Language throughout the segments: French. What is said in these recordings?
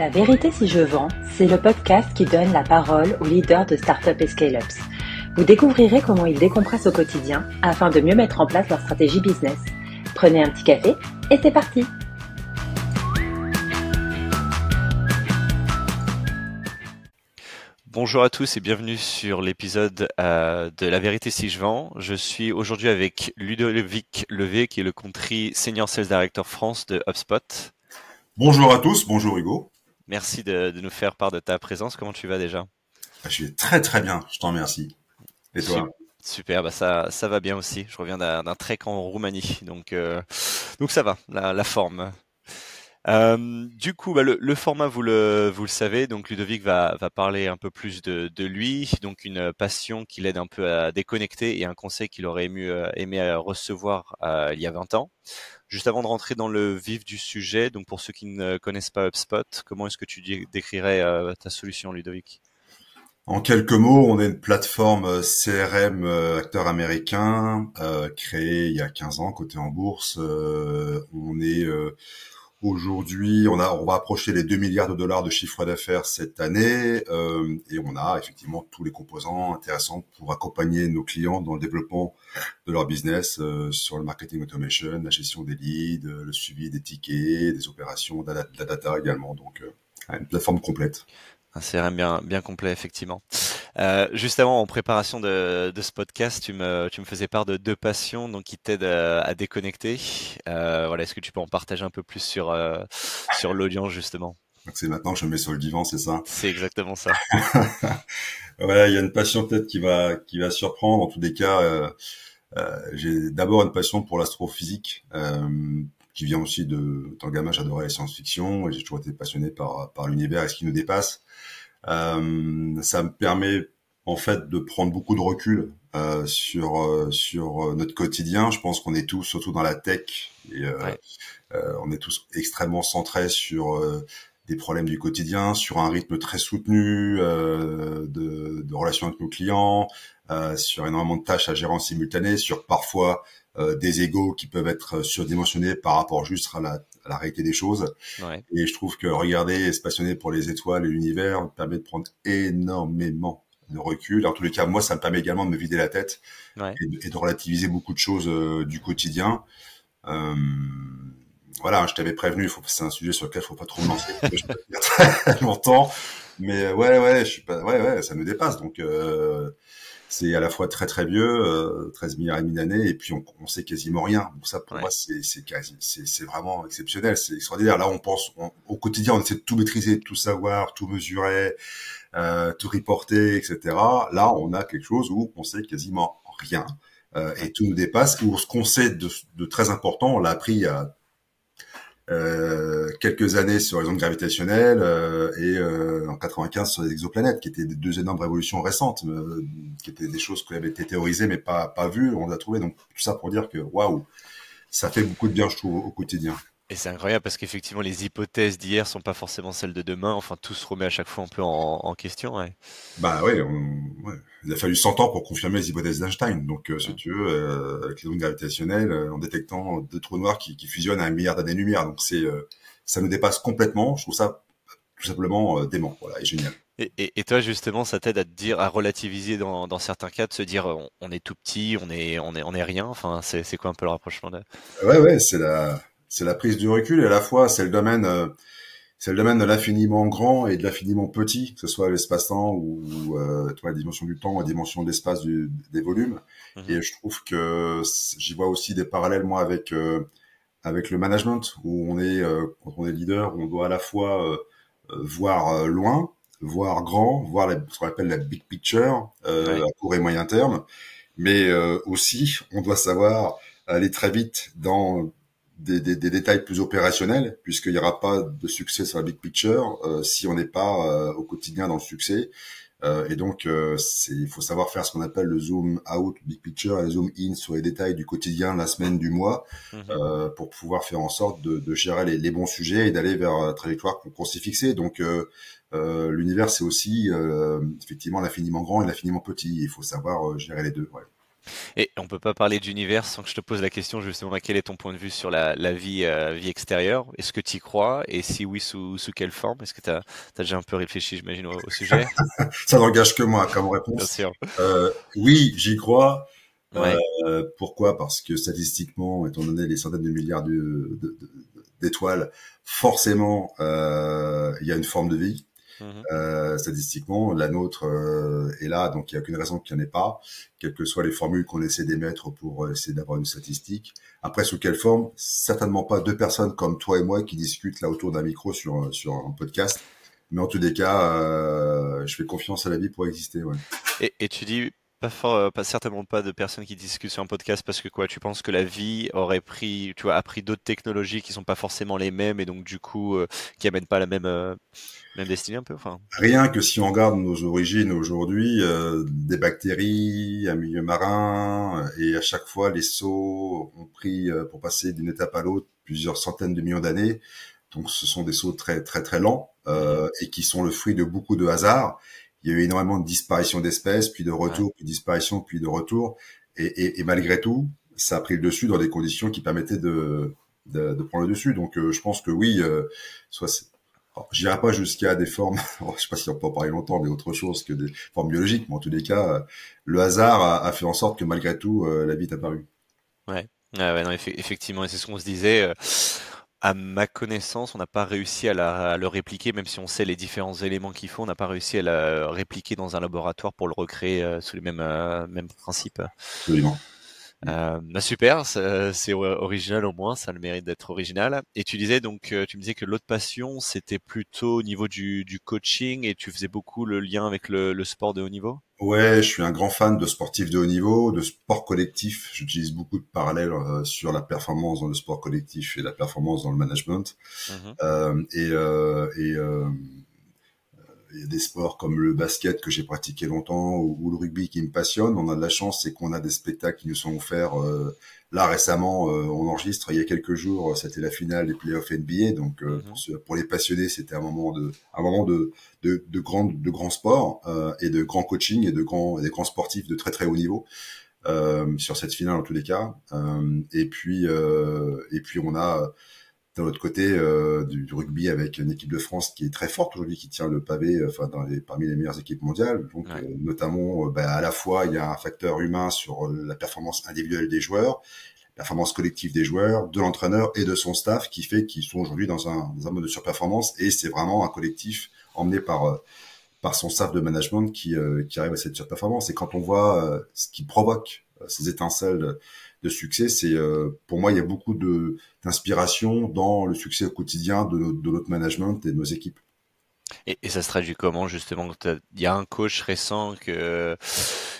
La vérité si je vends, c'est le podcast qui donne la parole aux leaders de startups et scale-ups. Vous découvrirez comment ils décompressent au quotidien afin de mieux mettre en place leur stratégie business. Prenez un petit café et c'est parti Bonjour à tous et bienvenue sur l'épisode euh, de La vérité si je vends. Je suis aujourd'hui avec Ludovic Levé qui est le country senior sales director France de HubSpot. Bonjour à tous, bonjour Hugo. Merci de, nous faire part de ta présence. Comment tu vas déjà? Bah, Je vais très très bien, je t'en remercie. Et toi? Super, bah ça, ça va bien aussi. Je reviens d'un trek en Roumanie, donc, euh, donc ça va, la, la forme. Euh, du coup, bah, le, format, vous le, vous le savez, donc Ludovic va, va parler un peu plus de, de lui, donc une passion qui l'aide un peu à déconnecter et un conseil qu'il aurait aimé, euh, aimé recevoir euh, il y a 20 ans. Juste avant de rentrer dans le vif du sujet, donc pour ceux qui ne connaissent pas HubSpot, comment est-ce que tu décrirais ta solution, Ludovic? En quelques mots, on est une plateforme CRM acteur américain créée il y a 15 ans, côté en bourse. on est Aujourd'hui, on on va approcher les 2 milliards de dollars de chiffre d'affaires cette année, euh, et on a effectivement tous les composants intéressants pour accompagner nos clients dans le développement de leur business euh, sur le marketing automation, la gestion des leads, euh, le suivi des tickets, des opérations, de la, data également. Donc, une plateforme complète. Un CRM bien, bien complet, effectivement. Euh, juste avant, en préparation de, de, ce podcast, tu me, tu me faisais part de deux passions donc, qui t'aident à, à, déconnecter. Euh, voilà, Est-ce que tu peux en partager un peu plus sur, euh, sur l'audience, justement? C'est maintenant que je me mets sur le divan, c'est ça? C'est exactement ça. voilà, il y a une passion peut-être qui va, qui va surprendre. En tous les cas, euh, euh, j'ai d'abord une passion pour l'astrophysique, qui vient aussi de... Tant gamin, j'adorais la science-fiction et j'ai toujours été passionné par, par l'univers et ce qui nous dépasse. Euh, ça me permet en fait de prendre beaucoup de recul euh, sur euh, sur notre quotidien. Je pense qu'on est tous, surtout dans la tech, et, on est tous extrêmement centrés sur des problèmes du quotidien, sur un rythme très soutenu de, de, relations avec nos clients, sur énormément de tâches à gérer en simultané, sur parfois des égaux qui peuvent être surdimensionnés par rapport juste à la, la réalité des choses. Ouais. Et je trouve que regarder et se passionner pour les étoiles et l'univers permet de prendre énormément de recul. En tous les cas, moi, ça me permet également de me vider la tête ouais. et, de, relativiser beaucoup de choses euh, du quotidien. Euh, voilà, je t'avais prévenu, c'est un sujet sur lequel il faut pas trop me lancer, longtemps. Mais euh, ouais, ouais, je suis pas, ouais, ouais, ça me dépasse. Donc, euh, c'est à la fois très très vieux, euh, 13 milliards et demi d'années, et puis on, on sait quasiment rien. Donc ça, pour moi, c'est c'est c'est vraiment exceptionnel, c'est extraordinaire. Là, on pense au quotidien, on essaie de tout maîtriser, de tout savoir, tout mesurer, euh, tout reporter, etc. Là, on a quelque chose où on sait quasiment rien. Euh, et tout nous dépasse, où ce qu'on sait de, de, très important, on l'a appris il y a euh, quelques années sur les ondes gravitationnelles euh, et euh, en 95 sur les exoplanètes, qui étaient deux énormes révolutions récentes, qui étaient des choses qui avaient été théorisées mais pas pas vues. On les a trouvées. Donc tout ça pour dire que waouh, ça fait beaucoup de bien, je trouve, au quotidien. Et c'est incroyable parce qu'effectivement, les hypothèses d'hier sont pas forcément celles de demain. Enfin, tout se remet à chaque fois un peu en, en question. Ouais. Bah oui, ouais. il a fallu 100 ans pour confirmer les hypothèses d'Einstein. Donc, euh, si tu veux, euh, avec les ondes gravitationnelles, euh, en détectant deux trous noirs qui, qui fusionnent à un milliard d'années-lumière. Donc, c'est, euh, ça nous dépasse complètement. Je trouve ça tout simplement dément. Voilà, et génial. Et, et, et, toi, justement, ça t'aide à te dire, à relativiser dans, dans certains cas, de se dire, on, on, est tout petit, on est, on est, on est rien. Enfin, c'est, c'est quoi un peu le rapprochement de... Ouais, ouais, c'est la c'est la prise du recul et à la fois c'est le domaine euh, c'est le domaine de l'infiniment grand et de l'infiniment petit, que ce soit l'espace-temps ou euh, toi, la dimension du temps, la dimension de l'espace des volumes. Mhm. Et je trouve que j'y vois aussi des parallèles moi avec euh, avec le management où on est euh, quand on est leader, on doit à la fois voir loin, voir grand, voir ce qu'on appelle la big picture à court et moyen terme, mais aussi on doit savoir aller très vite dans des, des, des, détails plus opérationnels, puisqu'il n'y aura pas de succès sur la big picture euh, si on n'est pas euh, au quotidien dans le succès. Euh, et donc, euh, il faut savoir faire ce qu'on appelle le zoom out big picture et le zoom in sur les détails du quotidien, la semaine, du mois, mmh. pour pouvoir faire en sorte de, de gérer les, les, bons sujets et d'aller vers la trajectoire qu'on s'est fixée. Donc, l'univers, c'est aussi effectivement l'infiniment grand et l'infiniment petit. Il faut savoir gérer les deux. Ouais. Et on peut pas parler d'univers sans que je te pose la question justement quel est ton point de vue sur la, vie, euh, vie extérieure? Est-ce que tu y crois? Et si oui, sous, sous quelle forme? Est-ce que tu as, déjà un peu réfléchi, j'imagine, au, sujet? Ça n'engage que moi comme réponse. Bien sûr. Euh, oui, j'y crois. Euh, pourquoi? Parce que statistiquement, étant donné les centaines de milliards d'étoiles, forcément, il y a une forme de vie. Mhm. Euh, statistiquement, la nôtre euh, est là, donc il n'y a qu'une raison qu'il n'y en ait pas, quelles que soient les formules qu'on essaie d'émettre pour euh, essayer d'avoir une statistique. Après, sous quelle forme? Certainement pas deux personnes comme toi et moi qui discutent là autour d'un micro sur sur un podcast. Mais en tous les cas, je fais confiance à la vie pour exister. Ouais. Et, et tu dis pas, fort, pas certainement pas de personnes qui discutent sur un podcast parce que quoi, tu penses que la vie aurait pris, tu vois, appris d'autres technologies qui sont pas forcément les mêmes et donc du coup qui amènent pas la même même destinée un peu enfin. Rien que si on regarde nos origines aujourd'hui euh, des bactéries un milieu marin euh, et à chaque fois les sauts ont pris euh, pour passer d'une étape à l'autre plusieurs centaines de millions d'années. Donc ce sont des sauts très très très lents euh, et qui sont le fruit de beaucoup de hasards il y a eu énormément de disparition d'espèces puis de retour puis disparition puis de retour et, et, et, malgré tout ça a pris le dessus dans des conditions qui permettaient de de, de prendre le dessus. Donc je pense que oui soit je n'irai pas jusqu'à des formes, je sais pas si on peut en parler longtemps, mais autre chose que des formes biologiques, mais en tous les cas, le hasard a, fait en sorte que malgré tout, euh, la vie est apparue. Ouais, ouais non, effectivement, et c'est ce qu'on se disait. Euh, à ma connaissance, on n'a pas réussi à, la, le répliquer, même si on sait les différents éléments qu'il faut, on n'a pas réussi à le répliquer dans un laboratoire pour le recréer euh, sous les mêmes, mêmes principes. Absolument. Euh, bah super, c'est original au moins, ça a le mérite d'être original. Et tu disais donc, euh, tu me disais que l'autre passion, c'était plutôt au niveau du, du, coaching et tu faisais beaucoup le lien avec le, le, sport de haut niveau? Ouais, je suis un grand fan de sportifs de haut niveau, de sport collectif. J'utilise beaucoup de parallèles euh, sur la performance dans le sport collectif et la performance dans le management. Mmh euh, et, et il y a des sports comme le basket que j'ai pratiqué longtemps ou, le rugby qui me passionne. On a de la chance, c'est qu'on a des spectacles qui nous sont offerts. Euh, là récemment, euh, on enregistre il y a quelques jours, c'était la finale des playoffs NBA. Donc euh, mhm. pour, les passionnés, c'était un moment de un moment de de, de grand de grand sport et de grand coaching et de grands des grands sportifs de très très haut niveau. sur cette finale en tous les cas et puis et puis on a d'un autre côté euh, du, rugby avec une équipe de France qui est très forte aujourd'hui, qui tient le pavé, euh, enfin dans les, parmi les meilleures équipes mondiales. Donc euh, notamment, bah, à la fois il y a un facteur humain sur la performance individuelle des joueurs, la performance collective des joueurs, de l'entraîneur et de son staff, qui fait qu'ils sont aujourd'hui dans un, dans un mode de surperformance. Et c'est vraiment un collectif emmené par par son staff de management qui, qui arrive à cette surperformance. Et quand on voit ce qui provoque ces étincelles de succès, c'est euh, pour moi il y a beaucoup de d'inspiration dans le succès au quotidien de, de notre management et de nos équipes. Et, et ça se traduit comment justement Il y a un coach récent que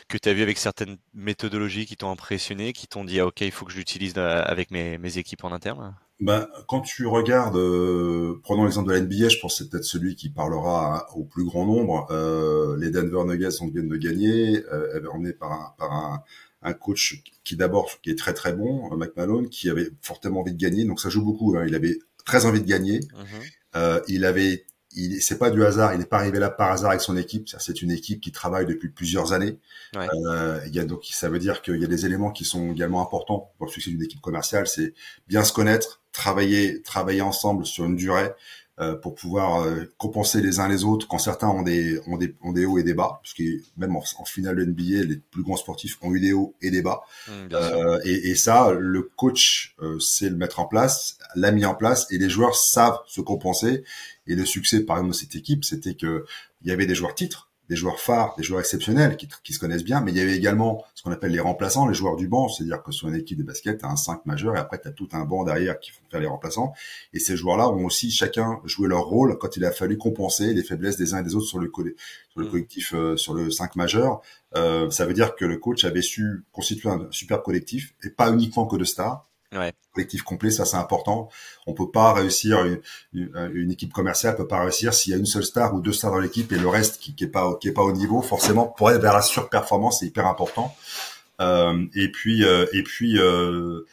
que tu as vu avec certaines méthodologies qui t'ont impressionné, qui t'ont dit ah, ok il faut que je l'utilise euh, avec mes, mes équipes en interne? Ben, quand tu regardes, euh, prenons l'exemple de la NBA, je pense que c'est peut-être celui qui parlera au plus grand nombre. Euh, les Denver Nuggets ont viennent de gagner, euh, emmené par un, par un, un coach qui d'abord qui est très très bon, McMahon, qui avait fortement envie de gagner. Donc ça joue beaucoup. Hein. Il avait très envie de gagner. Mhm. Euh, il avait, il, c'est pas du hasard. Il n'est pas arrivé là par hasard avec son équipe. C'est une équipe qui travaille depuis plusieurs années. Euh, il y a donc ça veut dire qu'il y a des éléments qui sont également importants pour le succès d'une équipe commerciale. C'est bien se connaître, travailler, travailler ensemble sur une durée. Euh, pour pouvoir euh, compenser les uns les autres quand certains ont des, ont des, ont des hauts et des bas, parce que même en, finale de NBA, les plus grands sportifs ont eu des hauts et des bas. Mmh, euh, et, et, ça, le coach sait le mettre en place, l'a mis en place, et les joueurs savent se compenser. Et le succès, par exemple, de cette équipe, c'était que il y avait des joueurs titres, des joueurs phares, des joueurs exceptionnels qui, qui, se connaissent bien, mais il y avait également ce qu'on appelle les remplaçants, les joueurs du banc, c'est-à-dire que sur une équipe de basket, tu as un 5 majeur et après tu as tout un banc derrière qui font faire les remplaçants. Et ces joueurs-là ont aussi chacun joué leur rôle quand il a fallu compenser les faiblesses des uns et des autres sur le, sur le mm. collectif, euh, sur le 5 majeur. Euh, ça veut dire que le coach avait su constituer un super collectif et pas uniquement que de stars, Ouais. Collectif complet, ça c'est important. On peut pas réussir une, une, équipe commerciale peut pas réussir s'il y a une seule star ou deux stars dans l'équipe et le reste qui, qui est pas qui est pas au niveau. Forcément, pour être vers la surperformance, c'est hyper important. Euh, et puis euh, et puis euh,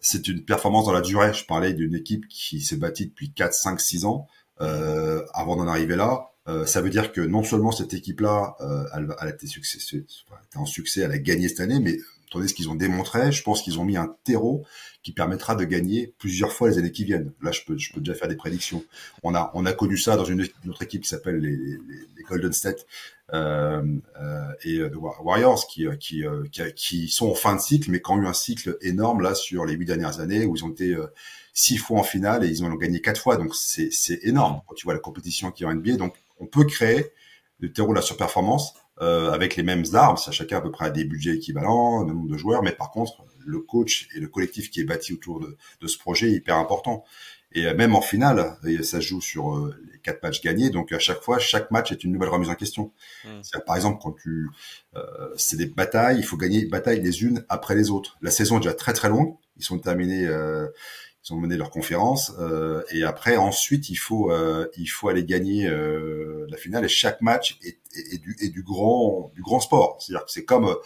c'est une performance dans la durée. Je parlais d'une équipe qui s'est bâtie depuis 4, 5, 6 ans euh, avant d'en arriver là. Euh, ça veut dire que non seulement cette équipe-là, elle, elle, a été en succès, elle a gagné cette année, mais Attendez ce qu'ils ont démontré, je pense qu'ils ont mis un terreau qui permettra de gagner plusieurs fois les années qui viennent. Là, je peux, je peux déjà faire des prédictions. On a, on a connu ça dans une, autre équipe qui s'appelle les, les, les, Golden State euh, euh, et The Warriors, qui, qui, qui, qui, sont en fin de cycle, mais qui ont eu un cycle énorme là sur les huit dernières années où ils ont été six fois en finale et ils ont gagné quatre fois. Donc c'est, c'est énorme quand tu vois la compétition qui est en NBA. Donc on peut créer le terreau de la surperformance euh, avec les mêmes armes, ça chacun à peu près a des budgets équivalents, le nombre de joueurs, mais par contre le coach et le collectif qui est bâti autour de, de ce projet est hyper important. Et euh, même en finale, ça se joue sur euh, les quatre matchs gagnés, donc à chaque fois, chaque match est une nouvelle remise en question. Mmh. Par exemple, quand tu, euh, c'est des batailles, il faut gagner batailles les unes après les autres. La saison est déjà très très longue, ils sont terminés. Euh, ils ont mené leur conférence euh, et après ensuite il faut euh, il faut aller gagner euh, la finale et chaque match est, est, du est du grand du grand sport. C'est-à-dire que c'est comme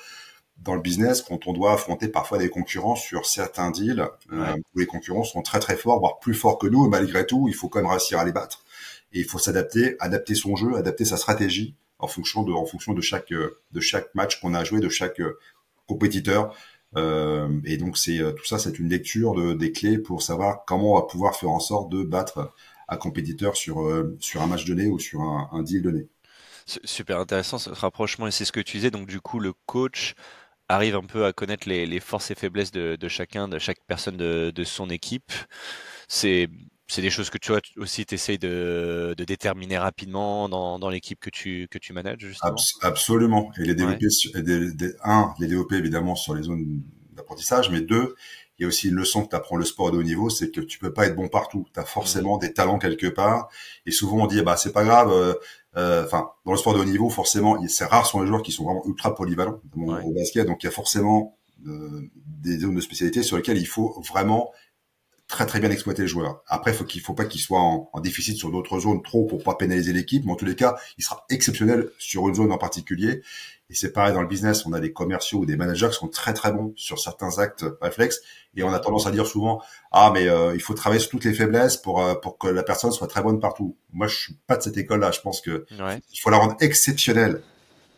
dans le business quand on doit affronter parfois des concurrents sur certains deals où les concurrents sont très très forts voire plus forts que nous et malgré tout il faut quand même réussir à les battre. Et il faut s'adapter adapter son jeu adapter sa stratégie en fonction de en fonction de chaque de chaque match qu'on a joué de chaque compétiteur euh, et donc c'est euh, tout ça, c'est une lecture de, des clés pour savoir comment on va pouvoir faire en sorte de battre un compétiteur sur euh, sur un match donné ou sur un, deal donné. Super intéressant ce rapprochement et c'est ce que tu disais. Donc du coup, le coach arrive un peu à connaître les, forces et faiblesses de, de, chacun, de chaque personne de, de son équipe. C'est c'est des choses que tu vois aussi tu essayes de, de, déterminer rapidement dans, dans l'équipe que tu que tu manages justement? absolument. Et les développer un, les développer évidemment sur les zones d'apprentissage, mais deux, il y a aussi une leçon que tu apprends le sport de haut niveau, c'est que tu peux pas être bon partout. Tu as forcément mmh. des talents quelque part. Et souvent on dit bah c'est pas grave. Euh, euh, enfin, dans le sport de haut niveau, forcément, c'est rare sont les joueurs qui sont vraiment ultra polyvalents au basket. Donc il y a forcément euh, des zones de spécialité sur lesquelles il faut vraiment très très bien exploiter le joueur. Après, faut qu'il faut pas qu'il soit en, déficit sur d'autres zones trop pour pas pénaliser l'équipe, mais en tous les cas, il sera exceptionnel sur une zone en particulier. Et c'est pareil dans le business, on a des commerciaux ou des managers qui sont très très bons sur certains actes réflexes, et on a tendance à dire souvent ah mais euh, il faut travailler sur toutes les faiblesses pour euh, pour que la personne soit très bonne partout. Moi, je suis pas de cette école-là. Je pense que il faut la rendre exceptionnelle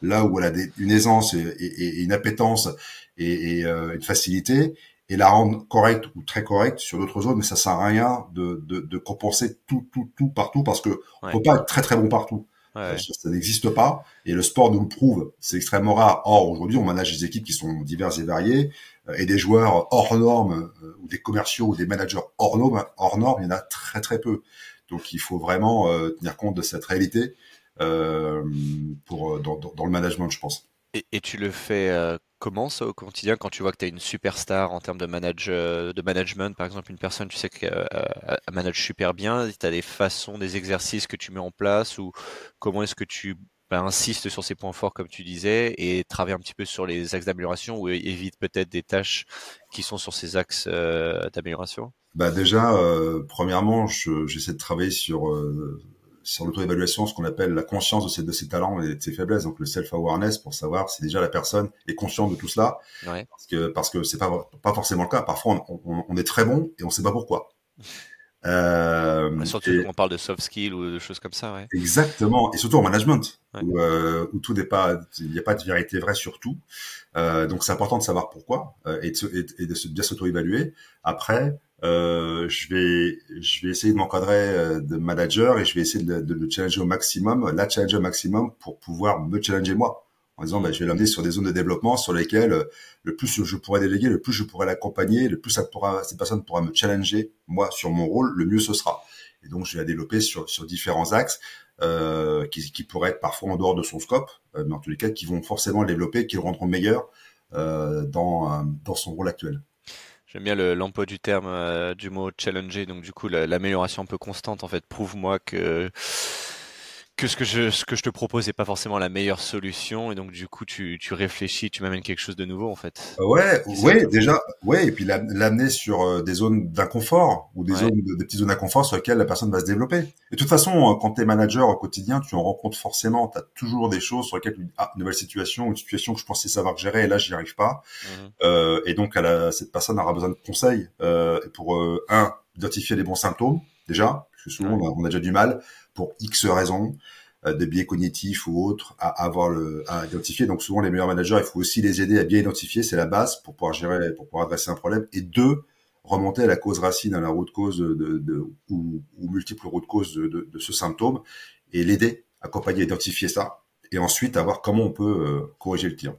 là où elle a des, une aisance et, et, une appétence et, et euh, une facilité et la rendre correcte ou très correcte sur d'autres zones, mais ça sert à rien de, de, de compenser tout, tout, tout partout parce que on peut pas être très très bon partout. Ça, n'existe pas et le sport nous le prouve. C'est extrêmement rare. Or aujourd'hui, on manage des équipes qui sont diverses et variées euh, et des joueurs hors normes euh, ou des commerciaux ou des managers hors normes, hors normes, il y en a très très peu. Donc il faut vraiment euh, tenir compte de cette réalité euh, pour dans, dans, le management, je pense. Et, et tu le fais comment ça au quotidien quand tu vois que tu es une superstar en termes de, manage, euh, de management Par exemple, une personne, tu sais qu'elle euh, manage super bien, tu as des façons, des exercices que tu mets en place ou comment est-ce que tu bah, insistes sur ces points forts comme tu disais et travailles un petit peu sur les axes d'amélioration ou évite peut-être des tâches qui sont sur ces axes euh, d'amélioration? Bah déjà, premièrement, j'essaie de travailler sur sur l'auto-évaluation ce qu'on appelle la conscience de ses, de ses talents et de ses faiblesses, donc le self-awareness pour savoir si déjà la personne est consciente de tout cela. Ouais. Parce que parce que c'est pas pas forcément le cas. Parfois on, on, on est très bon et on sait pas pourquoi. Euh, surtout quand on parle de soft skills ou de choses comme ça, ouais. Exactement, et surtout en management, où, euh, où, tout n'est pas, il n'y a pas de vérité vraie sur tout. Euh, donc c'est important de savoir pourquoi euh, et, de, et, et de bien s'auto-évaluer. Après, euh, je vais je vais essayer de m'encadrer euh, de manager et je vais essayer de, de, le challenger au maximum, la challenger au maximum pour pouvoir me challenger moi en disant bah, je vais l'amener sur des zones de développement sur lesquelles euh, le plus je pourrais déléguer, le plus je pourrais l'accompagner, le plus ça pourra, cette personne pourra me challenger moi sur mon rôle, le mieux ce sera. Et donc je vais la développer sur, sur différents axes euh, qui, qui pourraient être parfois en dehors de son scope, mais en tous les cas qui vont forcément le développer, qui le rendront meilleur euh, dans, dans son rôle actuel. J'aime bien l'emploi du terme euh, du mot challenger, donc du coup l'amélioration un peu constante en fait. Prouve-moi que que ce que je ce que je te propose n'est pas forcément la meilleure solution et donc du coup tu, tu réfléchis, tu m'amènes quelque chose de nouveau en fait. Euh, ouais, ouais, déjà, ouais, et puis l'amener sur euh, des zones d'inconfort ou des zones des petites zones d'inconfort sur lesquelles la personne va se développer. Et de toute façon, euh, quand tu es manager au quotidien, tu en rencontres forcément, tu as toujours des choses sur lesquelles tu dis ah, nouvelle situation, une situation que je pensais savoir gérer et là j'y arrive pas. Mmh euh, et donc à cette personne aura besoin de conseils euh, pour un identifier les bons symptômes déjà, parce que souvent on, a, déjà du mal pour X raisons. de biais cognitifs ou autres à, avoir le, à identifier. Donc souvent les meilleurs managers, il faut aussi les aider à bien identifier, c'est la base pour pouvoir gérer, pour pouvoir adresser un problème. Et deux, remonter à la cause racine, à la route cause de, de, ou, ou multiples routes causes de, de, de ce symptôme et l'aider, accompagner, identifier ça et ensuite à voir comment on peut euh, corriger le tir.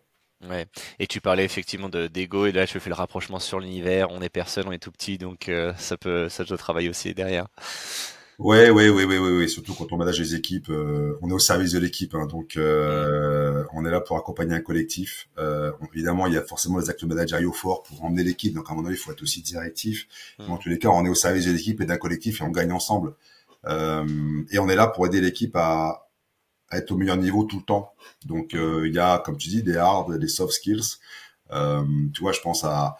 Ouais. Et tu parlais effectivement de d'ego et là je fais le rapprochement sur l'univers. On est personne, on est tout petit, donc euh, ça peut ça doit travailler aussi derrière. Ouais, ouais, ouais, ouais, ouais, ouais. Surtout quand on manage les équipes, euh, on est au service de l'équipe, hein, donc euh, on est là pour accompagner un collectif. Euh, évidemment, il y a forcément les actes managériaux forts pour emmener l'équipe, donc à mon avis, il faut être aussi directif. Mm. en tous les cas, on est au service de l'équipe et d'un collectif et on gagne ensemble. et on est là pour aider l'équipe à, être au meilleur niveau tout le temps. Donc euh, il y a, comme tu dis, des hard, des soft skills. Euh, tu vois, je pense à,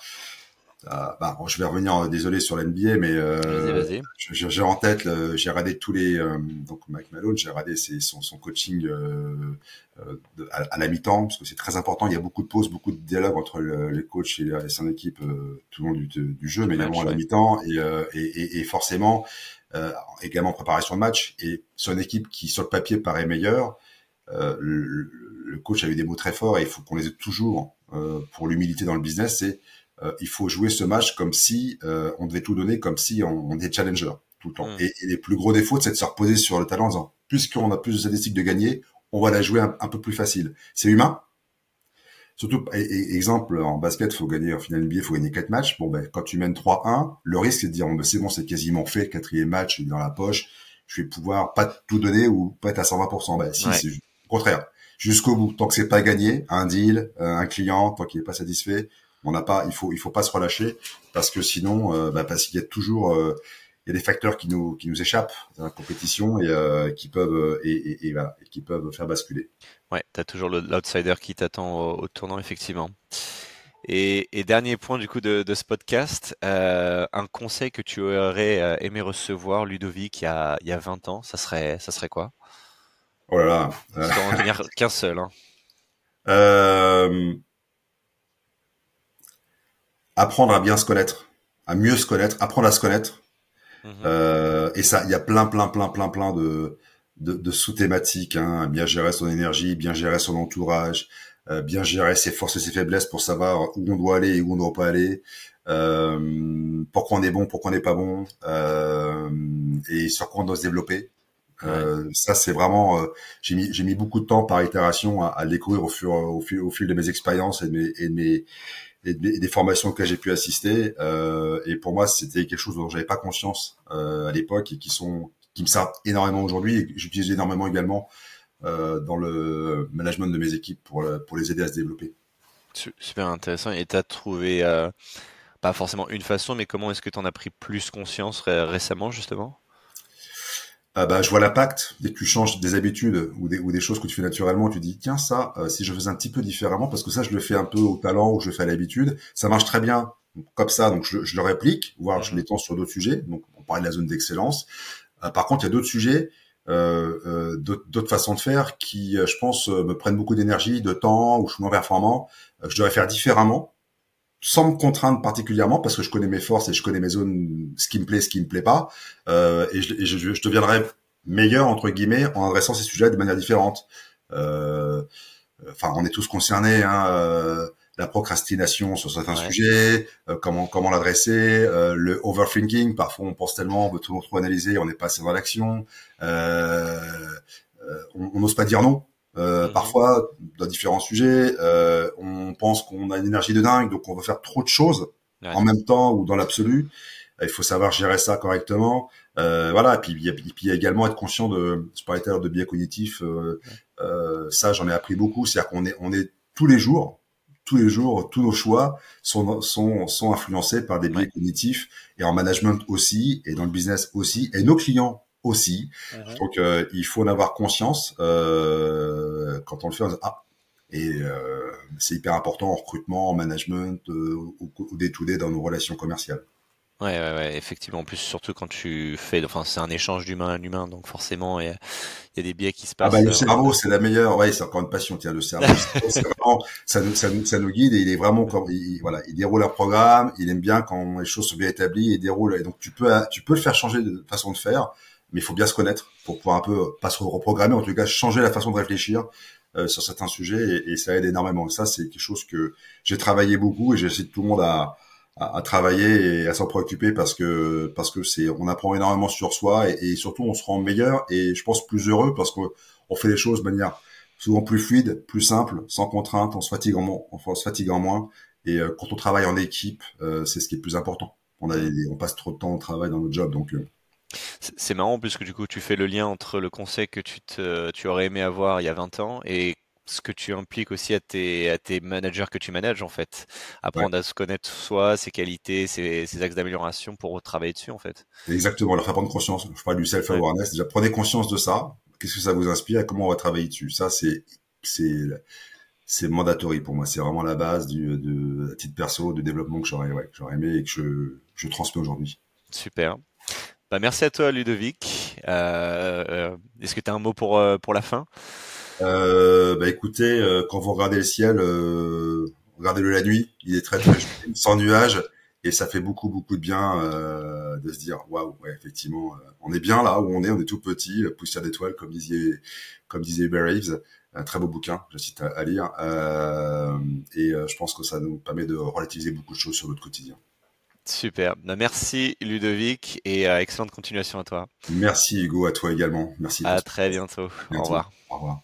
bah, je vais revenir, désolé sur l'NBA, mais euh, j'ai en tête, j'ai regardé tous les, donc Mike Malone, j'ai regardé son, son, coaching à, la mi-temps parce que c'est très important. Il y a beaucoup de pauses, beaucoup de dialogue entre les coachs et, son équipe tout le long du, du jeu, mais également à la mi-temps et, et, et, forcément euh, également préparation de match. Et sur une équipe qui, sur le papier, paraît meilleure, euh, le, le, coach a eu des mots très forts et il faut qu'on les ait toujours euh, pour l'humilité dans le business. C'est il faut jouer ce match comme si on devait tout donner, comme si on, on était challenger tout le temps. Mm. Et, les plus gros défauts, c'est de se reposer sur le talent en disant, puisqu'on a plus de statistiques de gagner, on va la jouer un, un peu plus facile. C'est humain, Surtout, exemple, en basket, faut gagner, en finale NBA, faut gagner quatre matchs. Bon, ben, quand tu mènes 3-1, le risque, c'est de dire, bon, ben, c'est bon, c'est quasiment fait, quatrième match, est dans la poche, je vais pouvoir pas tout donner ou pas être à 120%. Ben, si, c'est au contraire. Jusqu'au bout. Tant que c'est pas gagné, un deal, euh, un client, tant qu'il est pas satisfait, on n'a pas, il faut, il faut pas se relâcher parce que sinon, euh, ben, parce qu'il y a toujours, euh, il y a des facteurs qui nous qui nous échappent dans la compétition et euh, qui peuvent euh, et, et, et, voilà, et, qui peuvent faire basculer. Ouais, tu as toujours l'outsider qui t'attend au, au, tournant effectivement. Et, dernier point du coup de, de ce podcast, un conseil que tu aurais aimé recevoir Ludovic il y a, il y a 20 ans, ça serait ça serait quoi? Oh là là. Sans en tenir qu'un seul. Hein. Euh, apprendre à bien se connaître, à mieux se connaître, apprendre à se connaître Mhm. Euh, et ça, il y a plein, plein, plein, plein, plein de, de, de sous-thématiques. Hein. Bien gérer son énergie, bien gérer son entourage, euh, bien gérer ses forces et ses faiblesses pour savoir où on doit aller et où on ne doit pas aller. Euh, pourquoi on est bon, pourquoi on n'est pas bon, euh, et sur quoi on doit se développer. Euh, ça, c'est vraiment. Euh, j'ai mis j'ai mis beaucoup de temps par itération à, à découvrir au fur au fil au fil de mes expériences et de mes et de mes et des, formations que j'ai pu assister. Euh, et pour moi, c'était quelque chose dont j'avais pas conscience euh, à l'époque et qui sont qui me servent énormément aujourd'hui et que j'utilise énormément également euh, dans le management de mes équipes pour pour les aider à se développer. Super intéressant. Et tu as trouvé euh, pas forcément une façon, mais comment est-ce que tu en as pris plus conscience récemment justement? Ah bah, je vois l'impact dès que tu changes des habitudes ou des, ou des choses que tu fais naturellement, tu dis tiens ça, euh, si je faisais un petit peu différemment, parce que ça je le fais un peu au talent ou je le fais à l'habitude, ça marche très bien comme ça, donc je, je le réplique, voire je l'étends sur d'autres sujets. Donc on parlait de la zone d'excellence. Euh, par contre, il y a d'autres sujets, euh, euh d'autres façons de faire qui, je pense, me prennent beaucoup d'énergie, de temps, ou je suis moins performant, je devrais faire différemment sans me contraindre particulièrement parce que je connais mes forces et je connais mes zones, ce qui me plaît, ce qui me plaît pas, euh, et, je, je, je, deviendrai meilleur entre guillemets en adressant ces sujets de manière différente. Euh, enfin, on est tous concernés. Hein, euh, la procrastination sur certains sujets, euh, comment comment l'adresser, euh, le overthinking. Parfois, on pense tellement, on veut tout trop analyser, on n'est pas assez dans l'action. Euh, on n'ose pas dire non. Euh, mhm. Parfois, dans différents sujets, euh, on pense qu'on a une énergie de dingue, donc on veut faire trop de choses en même temps ou dans l'absolu. Il faut savoir gérer ça correctement. Euh, voilà. Et puis, il y, a, puis il y a également être conscient de, je parlais de biais cognitifs. Euh, euh, ça, j'en ai appris beaucoup. C'est-à-dire qu'on est, on est tous les jours, tous les jours, tous nos choix sont, sont, sont influencés par des biais cognitifs et en management aussi et dans le business aussi. Et nos clients aussi. Donc euh, il faut en avoir conscience euh, quand on le fait. ah, et euh, c'est hyper important en recrutement, en management, euh, ou, ou day to dans nos relations commerciales. Ouais, ouais, ouais, effectivement. En plus, surtout quand tu fais, enfin, c'est un échange d'humain à l'humain, donc forcément, il y, y, a des biais qui se passent. Ah bah, le cerveau, c'est la meilleure. Ouais, c'est encore une passion. Tiens, le cerveau, c'est vraiment, ça nous, ça nous, ça nous guide et il est vraiment comme, il, voilà, il déroule un programme. Il aime bien quand les choses sont bien établies et déroule. Et donc, tu peux, tu peux le faire changer de façon de faire mais il faut bien se connaître pour pouvoir un peu pas se reprogrammer, en tout cas changer la façon de réfléchir sur certains sujets et, et, ça aide énormément. ça, c'est quelque chose que j'ai travaillé beaucoup et j'essaie tout le monde à, à, travailler et à s'en préoccuper parce que parce que c'est on apprend énormément sur soi et, et, surtout on se rend meilleur et je pense plus heureux parce qu'on on fait les choses de manière souvent plus fluide, plus simple, sans contrainte, on se fatigue en, on se fatigue moins et euh, quand on travaille en équipe, euh, c'est ce qui est le plus important. On, a, on passe trop de temps au travail dans notre job donc euh, c'est marrant puisque du coup tu fais le lien entre le conseil que tu, te, tu aurais aimé avoir il y a 20 ans et ce que tu impliques aussi à tes, à tes managers que tu manages en fait. Apprendre à se connaître soi, ses qualités, ses, ses axes d'amélioration pour travailler dessus en fait. Exactement, leur faire prendre conscience. Je parle du self-awareness. Déjà, prenez conscience de ça. Qu'est-ce que ça vous inspire et comment on va travailler dessus? Ça, c'est, c'est, c'est mandatory pour moi. C'est vraiment la base du, de, à titre perso, de développement que j'aurais, ouais, j'aurais aimé et que je, je transmets aujourd'hui. Super. Bah, merci à toi, Ludovic. Euh, est-ce que tu as un mot pour, euh, pour la fin? Euh, bah écoutez, quand vous regardez le ciel, regardez-le la nuit, il est très très sans nuages et ça fait beaucoup beaucoup de bien de se dire waouh, effectivement, on est bien là où on est, on est tout petit, poussière d'étoiles comme disait comme disait Hubert un très beau bouquin, je cite à lire, et je pense que ça nous permet de relativiser beaucoup de choses sur notre quotidien. Super. Bah, merci Ludovic et excellente continuation à toi. Merci Hugo, à toi également. Merci. À très bientôt. bientôt. Au revoir. Au revoir.